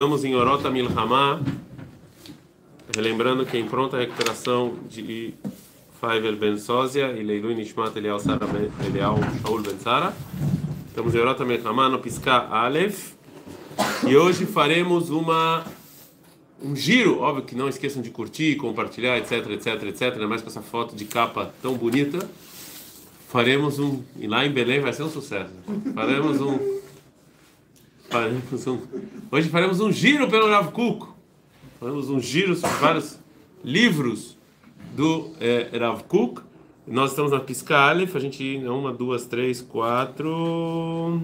Estamos em Orota Milhamá, relembrando que em pronta recuperação de Faivel Ben Sósia e Leilu Nishmat Elial Sara Elial Shaul Ben Sara. Estamos em Orota Milhamá no Pisca Aleph e hoje faremos uma um giro, óbvio que não esqueçam de curtir, compartilhar, etc, etc, etc, ainda mais com essa foto de capa tão bonita. Faremos um, e lá em Belém vai ser um sucesso. Faremos um Faremos um, hoje faremos um giro pelo Rav Kuk. Faremos um giro sobre vários livros do eh, Rav Kuk. Nós estamos na Pisca Aleph, a gente uma, duas, três, quatro.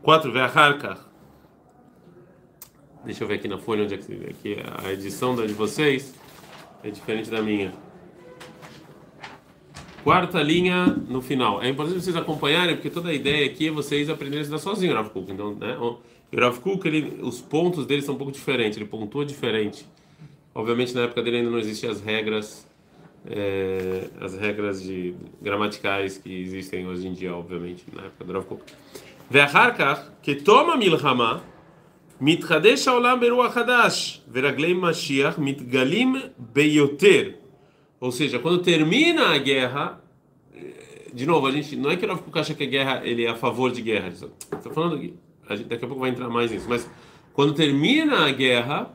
Quatro, Ve'acharkach. Deixa eu ver aqui na folha onde é que aqui a edição da de vocês é diferente da minha. Quarta linha no final. É importante vocês acompanharem, porque toda a ideia aqui é vocês aprenderem a estudar sozinhos, Rav Kuk. Então, né? O Rav Kuk, ele, os pontos dele são um pouco diferentes, ele pontua diferente. Obviamente, na época dele ainda não existiam as regras, é, as regras de gramaticais que existem hoje em dia, obviamente, na época do Rav Kuk. Ve'acharkach, que toma milhama, mitchadesh olam beruachadash, veraglei mashiach mitgalim beyoter. Ou seja, quando termina a guerra, de novo, a gente não é que o Rav acha que a guerra ele é a favor de guerra. Estou falando aqui, a gente daqui a pouco vai entrar mais nisso. Mas quando termina a guerra,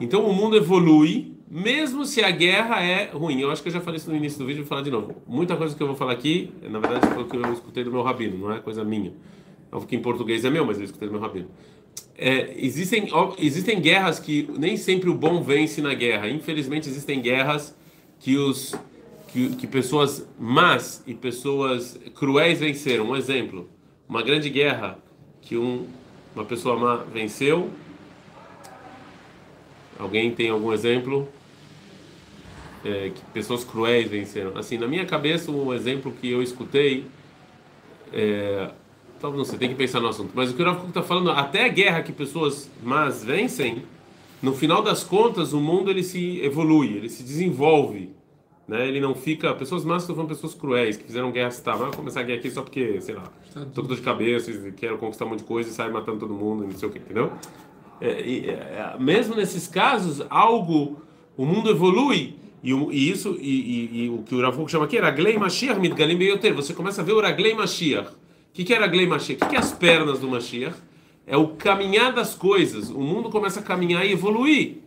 então o mundo evolui, mesmo se a guerra é ruim. Eu acho que eu já falei isso no início do vídeo, vou falar de novo. Muita coisa que eu vou falar aqui, na verdade, foi o que eu escutei do meu rabino, não é coisa minha. Óbvio que em português é meu, mas eu escutei do meu rabino. É, existem, existem guerras que nem sempre o bom vence na guerra. Infelizmente, existem guerras que os que, que pessoas más e pessoas cruéis venceram. Um exemplo, uma grande guerra que um, uma pessoa má venceu. Alguém tem algum exemplo? É, que pessoas cruéis venceram. Assim, na minha cabeça, um exemplo que eu escutei, é, talvez não sei, tem que pensar no assunto. Mas o que o Rafa está falando, até a guerra que pessoas más vencem, no final das contas, o mundo ele se evolui, ele se desenvolve. Né? Ele não fica. Pessoas más estão falando pessoas cruéis, que fizeram guerra citar. Vai começar a guerra aqui só porque, sei lá, tô com dor de cabeça, quero conquistar um monte de coisa e sai matando todo mundo, não sei o que, entendeu? É, e, é, mesmo nesses casos, algo. O mundo evolui. E, e isso, e, e, e, o que o Rav chama aqui era Raglei Mashiach Midgalim Beyoter. Você começa a ver o Raglei Mashiach. O que, que é Raglei Mashiach? O que, que é as pernas do Mashiach? É o caminhar das coisas. O mundo começa a caminhar e evoluir.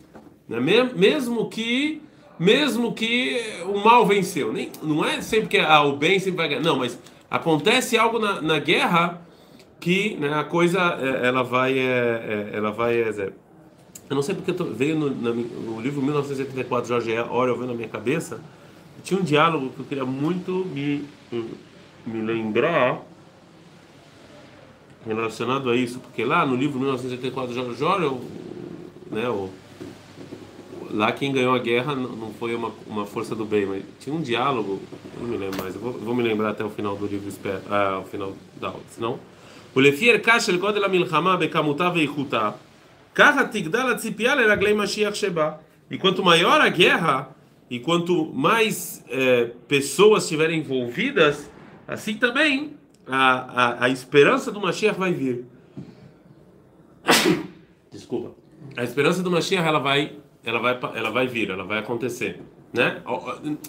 Né? Mesmo que mesmo que o mal venceu. Nem, não é sempre que ah, o bem sempre vai ganhar. Não, mas acontece algo na, na guerra que né, a coisa é, ela vai é, ela vai é, eu não sei porque tô, veio no, no, livro 1984 Jorge Orwell veio na minha cabeça tinha um diálogo que eu queria muito me me lembrar relacionado a isso, porque lá no livro 1984 Jorge Jorge, né, o, lá quem ganhou a guerra não foi uma, uma força do bem, mas tinha um diálogo, não me lembro mais, eu vou, vou me lembrar até o final do livro, ah, o final da aula, senão... O Lefier Kashel Kodel milhama, Bekamuta Veichuta Kaha Tigdal Atzipial Eraglei Mashiach Sheba. E quanto maior a guerra, e quanto mais é, pessoas estiverem envolvidas, assim também a, a, a esperança do Mashiach vai vir. Desculpa. A esperança do Mashiach ela vai ela vai, ela vai vir, ela vai acontecer, né?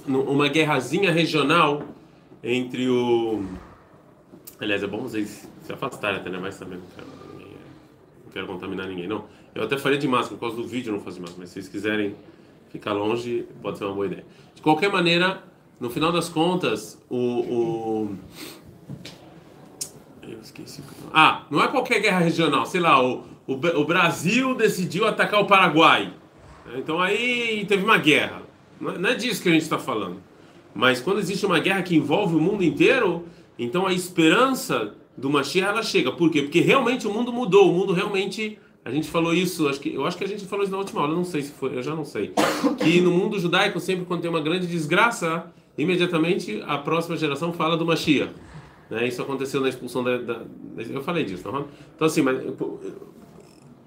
Uma guerrazinha regional entre o, aliás é bom vocês se afastarem até, né? Mas também não quero, não quero contaminar ninguém, não. Eu até faria de máscara, por causa do vídeo eu não faço de máscara, mas se vocês quiserem ficar longe, pode ser uma boa ideia. De qualquer maneira, no final das contas, o, o esqueci. Ah, não é qualquer guerra regional, sei lá, o, o, o Brasil decidiu atacar o Paraguai. Então aí teve uma guerra. Não é disso que a gente está falando. Mas quando existe uma guerra que envolve o mundo inteiro, então a esperança do Mashiach ela chega. Por quê? Porque realmente o mundo mudou. O mundo realmente. A gente falou isso, acho que, eu acho que a gente falou isso na última aula, não sei se foi, eu já não sei. Que no mundo judaico, sempre quando tem uma grande desgraça, imediatamente a próxima geração fala do Mashiach. Né? Isso aconteceu na expulsão da, da, Eu falei disso, não? Então, assim, mas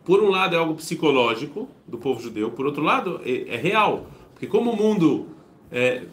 por um lado é algo psicológico do povo judeu, por outro lado é, é real, porque como o mundo é,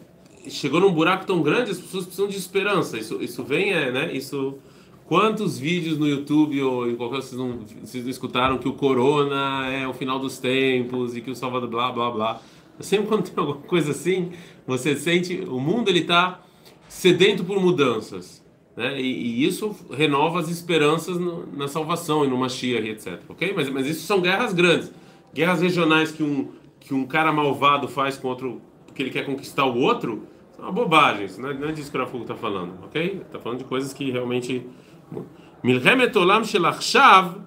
chegou num buraco tão grande, as pessoas precisam de esperança. Isso, isso vem, é, né? Isso. Quantos vídeos no YouTube ou em qualquer vocês não, vocês não escutaram que o corona é o final dos tempos e que o Salvador blá blá blá. Sempre quando tem alguma coisa assim, você sente o mundo ele está sedento por mudanças, né? E, e, isso renova as esperanças no, na salvação e no Mashiach, etc. Ok? Mas, mas isso são guerras grandes, guerras regionais que um que um cara malvado faz com outro porque ele quer conquistar o outro, é uma bobagem. Isso não é, não é disso que o Rafugo está falando, ok? Está falando de coisas que realmente Milchemet olam shel achshav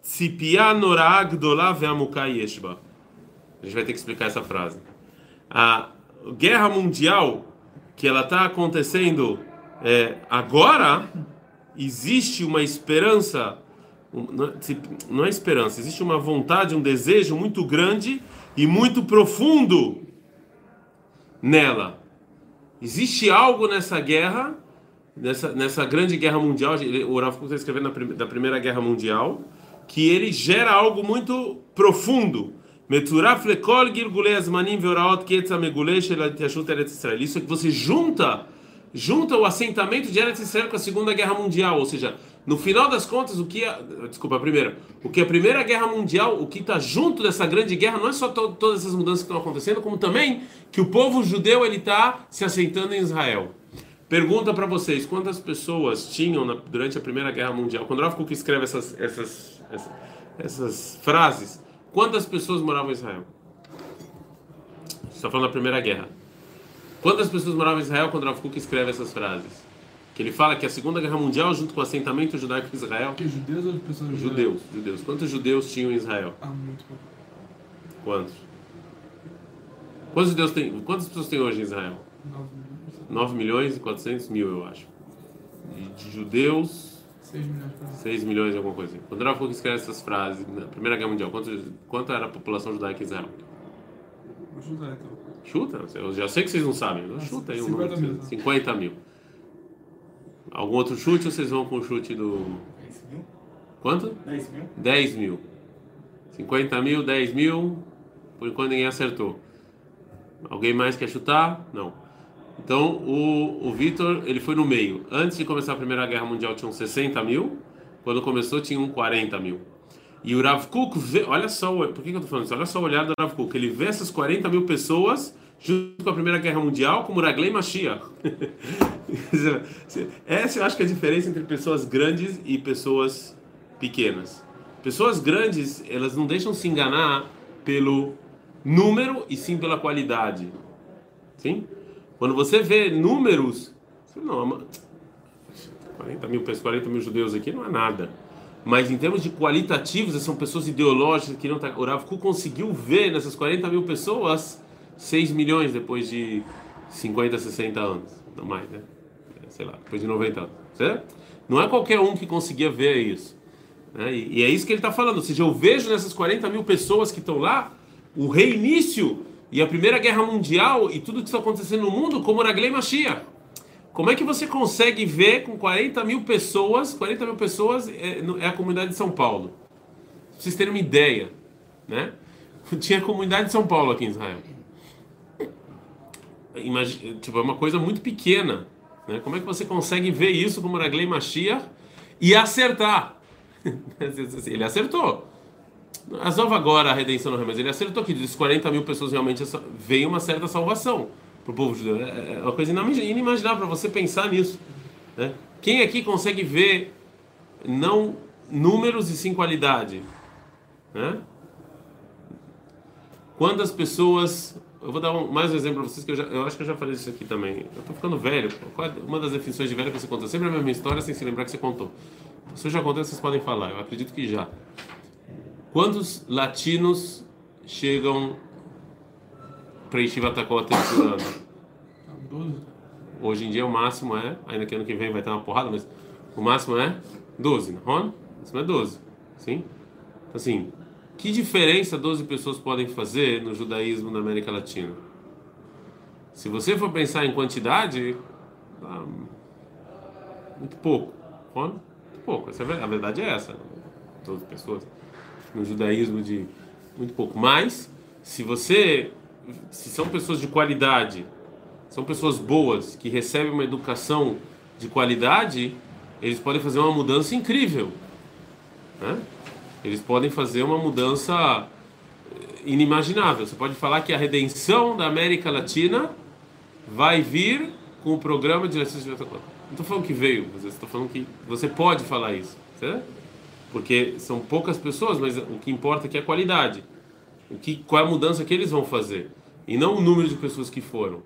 tzipia norah gdolah ve'amuka yeshba. A gente vai ter que explicar essa frase. A guerra mundial que ela está acontecendo é, agora, existe uma esperança, não é esperança, existe uma vontade, um desejo muito grande e muito profundo nela. Existe algo nessa guerra, nessa, nessa grande guerra mundial, o Rav está escrevendo da Primeira Guerra Mundial, que ele gera algo muito profundo isso é que você junta, junta o assentamento de Eretz Israel com a Segunda Guerra Mundial, ou seja, no final das contas, o que a, desculpa, a primeira, o que a Primeira Guerra Mundial, o que está junto dessa grande guerra, não é só to, todas essas mudanças que estão acontecendo, como também que o povo judeu ele está se assentando em Israel. Pergunta para vocês, quantas pessoas tinham na, durante a Primeira Guerra Mundial? Quando Rav Kuk escreve essas, essas, essas, essas frases, Quantas pessoas moravam em Israel? Está falando da Primeira Guerra. Quantas pessoas moravam em Israel quando Rav Kuk escreve essas frases? Que ele fala que a Segunda Guerra Mundial, junto com o assentamento judaico em Israel. Que judeus ou pessoas Judeus, judeus. Quantos judeus tinham em Israel? Ah, muito pouco. Quantos? Quantos judeus tem? Quantas pessoas tem hoje em Israel? 9 milhões. 9 milhões e 400 mil, eu acho. De judeus 6 milhões por 6 milhões e alguma coisa. Quando Rav Kuk escreve essas frases, na Primeira Guerra Mundial, quanto, quanto era a população judaica em Israel? Vou chutar então. Chuta? Eu já sei que vocês não sabem. Não chuta aí um 50 número. mil, então. 50 mil. Algum outro chute ou vocês vão com o chute do. 10 mil? Quanto? 10 mil? 10 mil. 50 mil, 10 mil. Por enquanto ninguém acertou. Alguém mais quer chutar? Não. Então o, o Vitor ele foi no meio. Antes de começar a Primeira Guerra Mundial tinham 60 mil. Quando começou tinham 40 mil. E o Rav Kuk vê, olha só, por que, que eu tô falando isso? Olha só o olhar do Rav Kuk. Ele vê essas 40 mil pessoas junto com a Primeira Guerra Mundial como Raglei Mashiach. Essa eu acho que é a diferença entre pessoas grandes e pessoas pequenas. Pessoas grandes, elas não deixam se enganar pelo número e sim pela qualidade. Sim? Quando você vê números, você não, mas 40 mil, pessoas, 40 mil judeus aqui não é nada. Mas em termos de qualitativos, são pessoas ideológicas que não tá. O Rav Kuk conseguiu ver nessas 40 mil pessoas 6 milhões depois de 50, 60 anos. Não mais, né? Sei lá, depois de 90 anos. Certo? Não é qualquer um que conseguia ver isso. né? E, e é isso que ele está falando. Ou seja, eu vejo nessas 40 mil pessoas que estão lá o reinício e a Primeira Guerra Mundial e tudo que está acontecendo no mundo como Raglei Mashiach. Como é que você consegue ver com 40 mil pessoas, 40 mil pessoas é, é a comunidade de São Paulo? Pra vocês terem uma ideia, né? Tinha comunidade de São Paulo aqui em Israel. Imagina, tipo, é uma coisa muito pequena, né? Como é que você consegue ver isso como Raglei Mashiach e acertar? Ele acertou. Resolve agora a redenção no mas ele acertou que dos 40 mil pessoas realmente veio uma certa salvação para o povo judeu. É é uma coisa inimaginável para você pensar nisso. né? Quem aqui consegue ver não números e sim qualidade? Né? Quantas pessoas. Eu vou dar um- mais um exemplo para vocês, que eu, já- eu acho que eu já falei isso aqui também. Eu estou ficando velho. Qual é- Uma das definições de velho que você conta sempre é a mesma história, sem se lembrar que você contou. Se eu já contei, vocês podem falar. Eu acredito que já. Quantos latinos chegam para Yeshiva Takota por ano? 12? Hoje em dia o máximo é, ainda que ano que vem vai ter uma porrada, mas o máximo é 12, não? O máximo é 12, sim? Assim, que diferença 12 pessoas podem fazer no judaísmo na América Latina? Se você for pensar em quantidade, ah, muito pouco, não? muito pouco. Essa é a verdade é essa, 12 pessoas no judaísmo de muito pouco. Mas se você, se são pessoas de qualidade são pessoas boas que recebem uma educação de qualidade, eles podem fazer uma mudança incrível. Né? Eles podem fazer uma mudança inimaginável. Você pode falar que a redenção da América Latina vai vir com o programa de direção de Não estou falando que veio, estou falando que você pode falar isso, certo? Porque são poucas pessoas, mas o que importa é, é a qualidade. O que, qual é a mudança que eles vão fazer e não o número de pessoas que foram.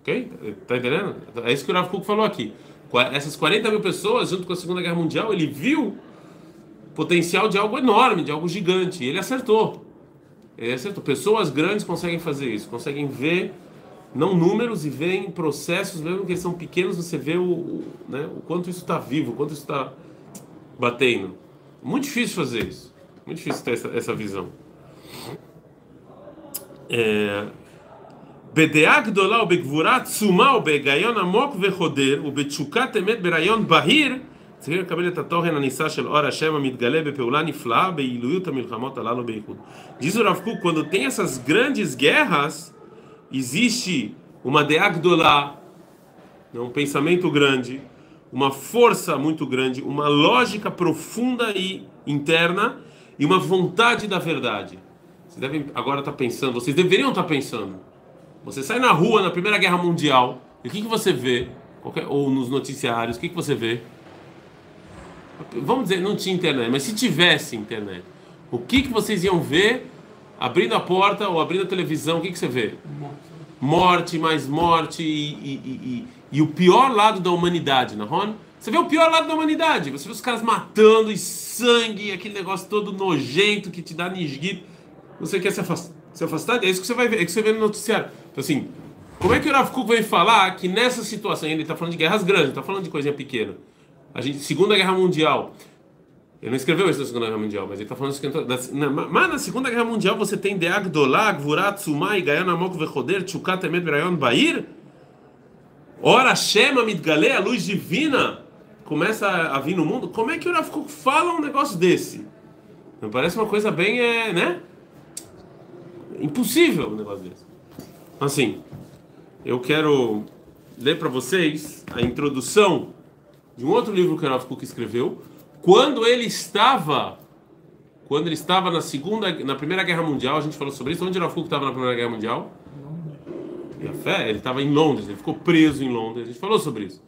Ok? Tá entendendo? É isso que o Rav Kuk falou aqui. Essas 40 mil pessoas, junto com a Segunda Guerra Mundial, ele viu potencial de algo enorme, de algo gigante. E ele acertou. Ele acertou. Pessoas grandes conseguem fazer isso, conseguem ver não números e ver em processos, mesmo que eles são pequenos, você vê o, o né, o quanto isso está vivo, o quanto isso está batendo. Muito difícil fazer isso. Muito difícil ter essa, essa visão. בדעה גדולה ובגבורה עצומה ובהיגיון עמוק וחודר ובתשוקת אמת ברעיון בהיר צריכים לקבל את התוכן הנישא של אור השם המתגלה בפעולה נפלאה בעילויות המלחמות הללו בייחוד. Diz o Rav Kuk, quando tem essas grandes guerras, existe uma deá gdolá, um pensamento grande, uma força muito grande, uma lógica profunda e interna e uma vontade da verdade. Vocês devem agora estar pensando, vocês deveriam estar pensando. Você sai na rua na Primeira Guerra Mundial, e o que, que você vê? Qualquer, ou nos noticiários, o que, que você vê? Vamos dizer, não tinha internet, mas se tivesse internet, o que, que vocês iam ver abrindo a porta ou abrindo a televisão? O que, que você vê? Morte, mais morte e, e, e, e o pior lado da humanidade, não é? Você vê o pior lado da humanidade. Você vê os caras matando e sangue, aquele negócio todo nojento que te dá nisguito. Você quer se afastar, se afastar? É isso que você vai ver, é que você vê no noticiário. Então, assim, como é que o Rav Kuk vem falar que nessa situação, ele está falando de guerras grandes, está falando de coisinha pequena. A gente, Segunda Guerra Mundial. Ele não escreveu isso na Segunda Guerra Mundial, mas ele está falando isso. Na, mas na Segunda Guerra Mundial você tem Deag Dolá, Gvurat, Sumai, Gayana Mok Vechoder, Tchukat, Emet, Berayon, Bair. Ora, Shema, Midgale, a luz divina começa a vir no mundo. Como é que o Rav Kuk fala um negócio desse? Não parece uma coisa bem, é, né? Impossível um negócio desse. Assim, eu quero ler para vocês a introdução de um outro livro que o Rav Kuk escreveu, quando ele estava quando ele estava na segunda na primeira guerra mundial, a gente falou sobre isso, onde Rav Kuk estava na primeira guerra mundial? E a fé, ele estava em Londres, ele ficou preso em Londres, a gente falou sobre isso.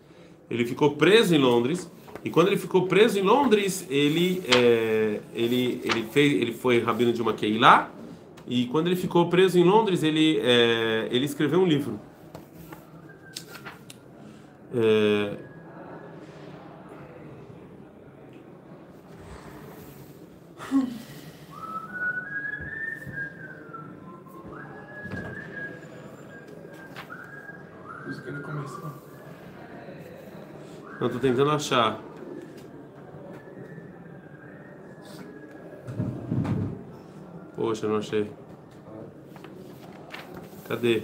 Ele ficou preso em Londres, e quando ele ficou preso em Londres, ele é, ele ele fez ele foi rabino de uma Keilah, e quando ele ficou preso em Londres, ele, é, ele escreveu um livro. É. Não, tô tentando achar. Poxa, não achei. Cadê?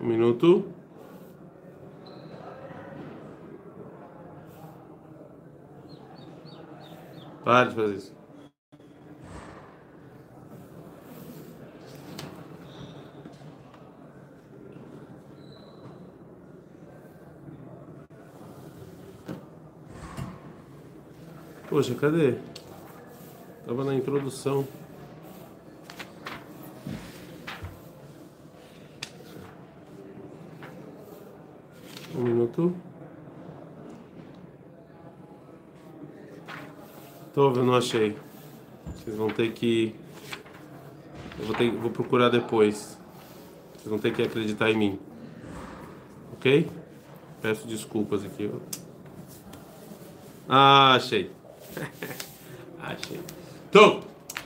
Um minuto. Para de fazer isso. Poxa, cadê? Tava na introdução. Um minuto. Tô, eu não achei. Vocês vão ter que. Eu vou, ter, vou procurar depois. Vocês vão ter que acreditar em mim. Ok? Peço desculpas aqui. Ah, achei. achei. Então,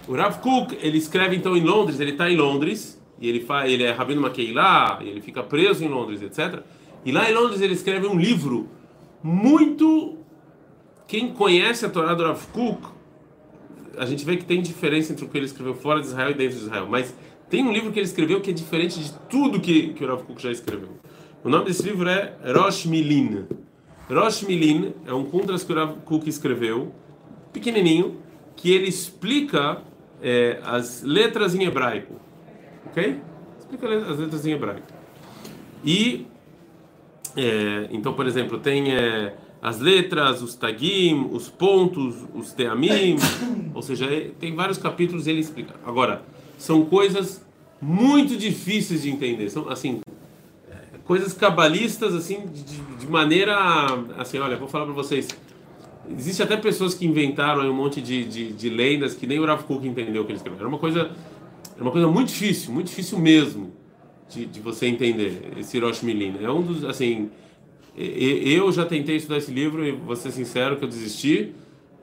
o Rav Kuk, ele escreve então em Londres, ele está em Londres, e ele, faz, ele é Rabino Makeilah, e ele fica preso em Londres, etc. E lá em Londres ele escreve um livro muito. Quem conhece a Torá do Rav Kuk, a gente vê que tem diferença entre o que ele escreveu fora de Israel e dentro de Israel. Mas tem um livro que ele escreveu que é diferente de tudo que, que o Rav Kuk já escreveu. O nome desse livro é Rosh Milin. Rosh Milin é um contras que o Rav Kuk escreveu, pequenininho, que ele explica é, as letras em hebraico, ok? Explica as letras em hebraico. E é, então, por exemplo, tem é, as letras, os tagim, os pontos, os teamim, ou seja, é, tem vários capítulos ele explica. Agora, são coisas muito difíceis de entender, são assim coisas cabalistas assim de, de maneira assim, olha, vou falar para vocês. Existe até pessoas que inventaram um monte de, de, de lendas que nem o Rav Kuk entendeu o que ele escreveu. Era uma coisa, era uma coisa muito difícil, muito difícil mesmo de, de você entender esse Hirosh Milin. É um dos, assim, eu já tentei estudar esse livro e vou ser sincero que eu desisti.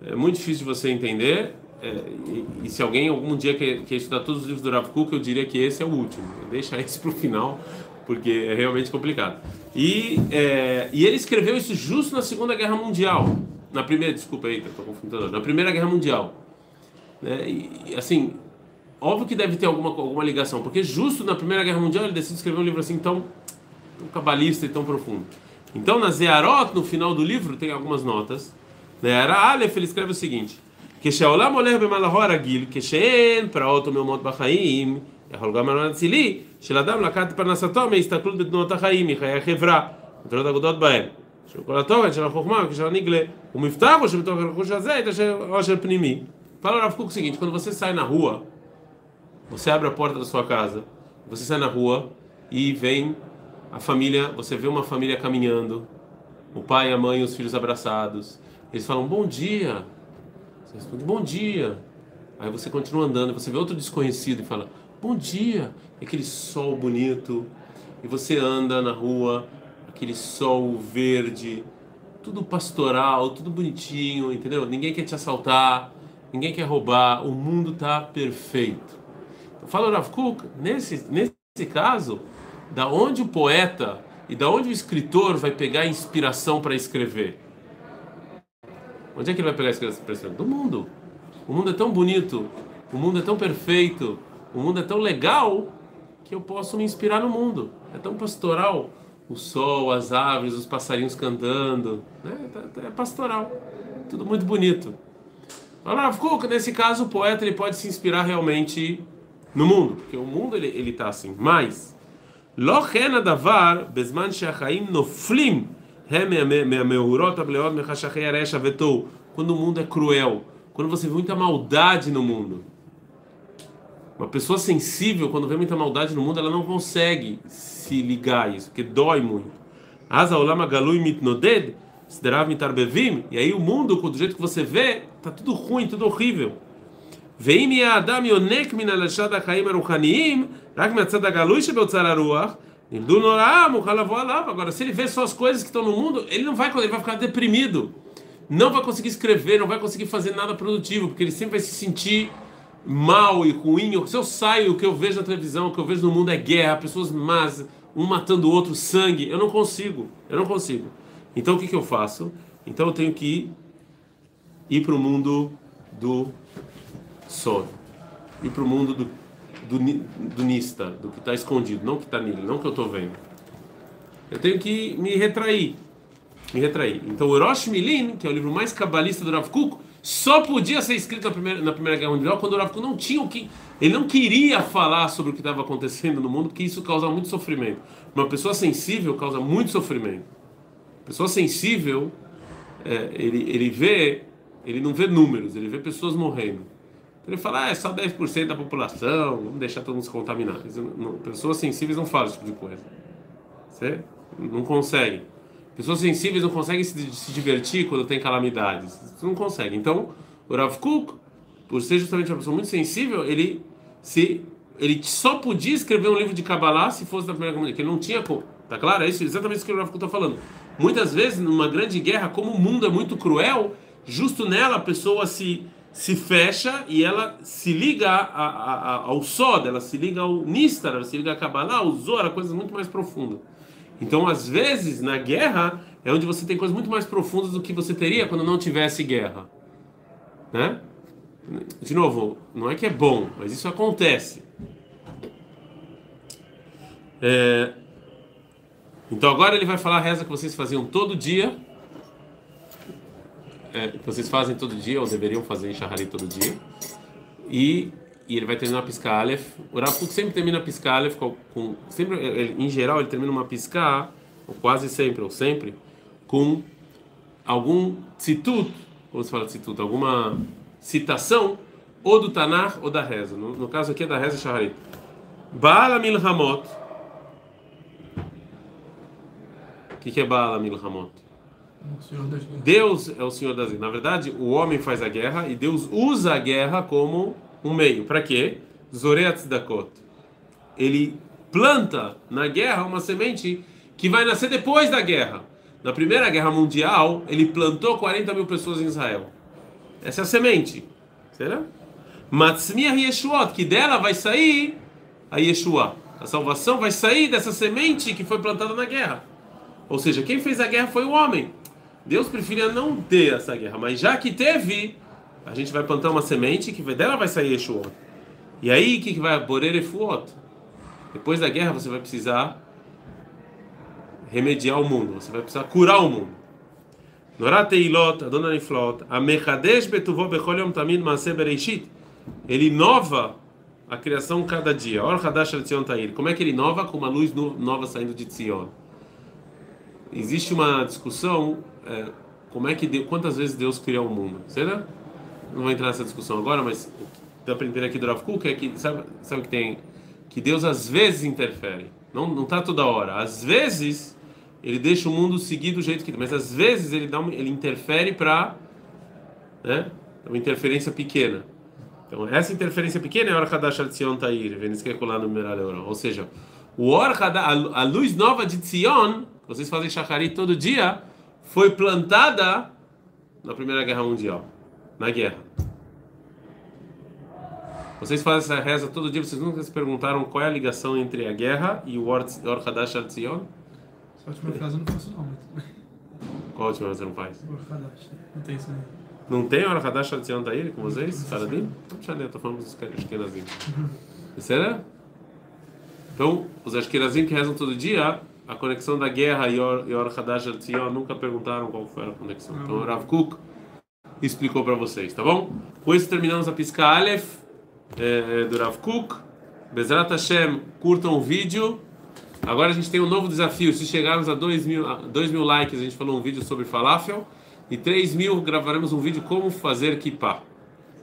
É muito difícil de você entender. É, e, e, se alguém algum dia quer, quer, estudar todos os livros do Rav Kuk, eu diria que esse é o último. Deixa esse para o final, porque é realmente complicado. E, é, e ele escreveu isso justo na Segunda Guerra Mundial Na primeira, desculpa aí, estou confundindo. Na Primeira Guerra Mundial. Né? E, assim, óbvio que deve ter alguma, alguma ligação, porque justo na Primeira Guerra Mundial ele decide escrever um livro assim tão, tão cabalista e tão profundo. Então, na Zearot, no final do livro, tem algumas notas. Era Aleph, ele escreve o seguinte: כשהעולם הולך במהלכו הרגיל, כשאין פרעות ומהומות בחיים, יכול גם על אצילי, של אדם לקחת פרנסתו מהסתכלות בתנועות החיים, מחיי החברה, בתנועות הגדולות בהם. של כל התוכן של החוכמה וכשל הנגלה, הוא מבטח או שבתוך הרכוש הזה את אשר פנימי. Fala Rav Kuk o seguinte: quando você sai na rua, você abre a porta da sua casa, você sai na rua e vem a família, você vê uma família caminhando, o pai, a mãe e os filhos abraçados. Eles falam bom dia. Você responde bom dia. Aí você continua andando, você vê outro desconhecido e fala bom dia. E aquele sol bonito. E você anda na rua, aquele sol verde, tudo pastoral, tudo bonitinho, entendeu? Ninguém quer te assaltar, ninguém quer roubar, o mundo está perfeito. Fala Rav Kuk, nesse, nesse caso, da onde o poeta e da onde o escritor vai pegar inspiração para escrever? Onde é que ele vai pegar a inspiração? Do mundo. O mundo é tão bonito, o mundo é tão perfeito, o mundo é tão legal que eu posso me inspirar no mundo. É tão pastoral o sol, as árvores, os passarinhos cantando, né? Tá, tá, é pastoral, tudo muito bonito. olha Kuk, nesse caso, o poeta ele pode se inspirar realmente no mundo, porque o mundo ele ele está assim. Mas Lochen davar bezman shachaim noflim quando o mundo é cruel, quando você vê muita maldade no mundo, Uma pessoa sensível, quando vê muita maldade no mundo, ela não consegue se ligar a isso, porque dói muito. Asa olama galui mitnoded, sderav mitarbevim, e aí o mundo, do jeito que você vê, tá tudo ruim, tudo horrível. ואם יהיה האדם יונק מן הלשד החיים הרוחניים, רק מהצד הגלוי שבאוצר הרוח, נמדו נוראה, מוכן לבוא עליו. Agora, se ele vê só as coisas que estão no mundo, ele não vai, ele vai ficar deprimido. Não vai conseguir escrever, não vai conseguir fazer nada produtivo, porque ele sempre vai se sentir mal e ruim. Se eu saio, o que eu vejo na televisão, o que eu vejo no mundo é guerra, pessoas más, um matando o outro, sangue. Eu não consigo, eu não consigo. Então o que, que eu faço? Então eu tenho que ir para o mundo do só e para o mundo do, do, do Nista, do que está escondido, não que está nele, não que eu estou vendo. Eu tenho que me retrair. Me retrair. Então, o Rosh Milin, que é o livro mais cabalista do Rav Kuk, só podia ser escrito na Primeira, na primeira Guerra Mundial quando o Rav não tinha o que. Ele não queria falar sobre o que estava acontecendo no mundo, porque isso causa muito sofrimento. Uma pessoa sensível causa muito sofrimento. Pessoa sensível, é, ele, ele vê, ele não vê números, ele vê pessoas morrendo. Ele fala, ah, é só 10% da população, vamos deixar todo mundo se contaminar. Pessoas sensíveis não falam esse tipo de coisa. Você não consegue. Pessoas sensíveis não conseguem se, se divertir quando tem calamidades. Não consegue. Então, o Rav Kuk, por ser justamente uma pessoa muito sensível, ele se ele só podia escrever um livro de Kabbalah se fosse da primeira comunidade, que ele não tinha como. Tá claro? É isso, exatamente isso que o Rav Kuk está falando. Muitas vezes, numa grande guerra, como o mundo é muito cruel, justo nela a pessoa se se fecha e ela se liga a, a, a, ao Sod, ela se liga ao Nistar, ela se liga a Kabbalah, ao Zohar, coisas muito mais profundas. Então, às vezes, na guerra, é onde você tem coisas muito mais profundas do que você teria quando não tivesse guerra. Né? De novo, não é que é bom, mas isso acontece. É... Então, agora ele vai falar a reza que vocês faziam todo dia é, vocês fazem todo dia, ou deveriam fazer em todo dia. E, e ele vai terminar a pisca Aleph. O Rav Kuk sempre termina a pisca Aleph com, com sempre, ele, em geral, ele termina uma pisca, ou quase sempre, ou sempre, com algum tzitut, como se fala tzitut, alguma citação, ou do Tanar ou da reza. No, no caso aqui é da reza Shaharit. Baala Milhamot. O que, que é Baala Milhamot? Deus é o Senhor das guerras. Na verdade, o homem faz a guerra e Deus usa a guerra como um meio. Para quê? Zoreat Dakot. Ele planta na guerra uma semente que vai nascer depois da guerra. Na Primeira Guerra Mundial, ele plantou 40 mil pessoas em Israel. Essa é a semente. Será? Matzmiah Yeshuot, que dela vai sair a Yeshua. A salvação vai sair dessa semente que foi plantada na guerra. Ou seja, quem fez a guerra foi o homem. Deus preferia não ter essa guerra, mas já que teve, a gente vai plantar uma semente que dela vai sair Yeshua. E aí, o que, que vai? Borerefuot. Depois da guerra, você vai precisar remediar o mundo, você vai precisar curar o mundo. Norateilot, Niflot, Amechadesh Betuvó Bechol Tamid Maaseh Bereishit. Ele inova a criação cada dia. Or Hadash Tzion Ta'ir. Como é que ele inova? Com uma luz no- nova saindo de Tzion. Existe uma discussão, é, como é que quantas vezes Deus criou o mundo? Será? Não vou entrar nessa discussão agora, mas dá para entender aqui do Rav Kuk é que sabe, sabe que tem que Deus às vezes interfere. Não não tá toda hora. Às vezes ele deixa o mundo seguir do jeito que, mas às vezes ele dá uma, ele interfere para, né? É uma interferência pequena. Então essa interferência pequena é a Or Hadash Tzion Ta'ir, Veniskekulá no Meral Euro. Ou seja, o Or a, luz nova de Tzion, vocês fazem Shacharit todo dia, foi plantada na Primeira Guerra Mundial, na guerra. Vocês fazem essa reza todo dia, vocês nunca se perguntaram qual é a ligação entre a guerra e o Or, Or Hadash Al Tzion? Essa última frase eu não faço não. Qual a última vez você não faz? Vou Hadash. Não tem isso aí. Não tem hora Hadash Al Tzion Ta'ir com vocês? Faradim? Não precisa ler, tô falando dos Ashkenazim. Será? Então, os Ashkenazim que rezam todo dia, a conexão da guerra e Or e Or Hadash Al Tzion nunca perguntaram qual foi a conexão. Então, Rav Kuk explicou para vocês, tá bom? Com isso terminamos a pisca Aleph eh, do Rav Kuk. Bezrat Hashem, curtam o vídeo. Agora a gente tem um novo desafio. Se chegarmos a 2 mil, a 2 mil likes, a gente falou um vídeo sobre falafel. E 3 mil gravaremos um vídeo como fazer kippah.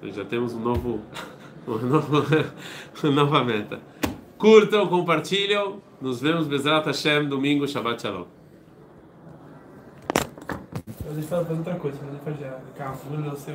Seja, Já temos um novo, uma nova, uma nova meta. Curtam, compartilham. Nos vemos, Bezrat Hashem, domingo, Shabbat Shalom. A gente faz outra coisa, mas gente faz já. Cavula, você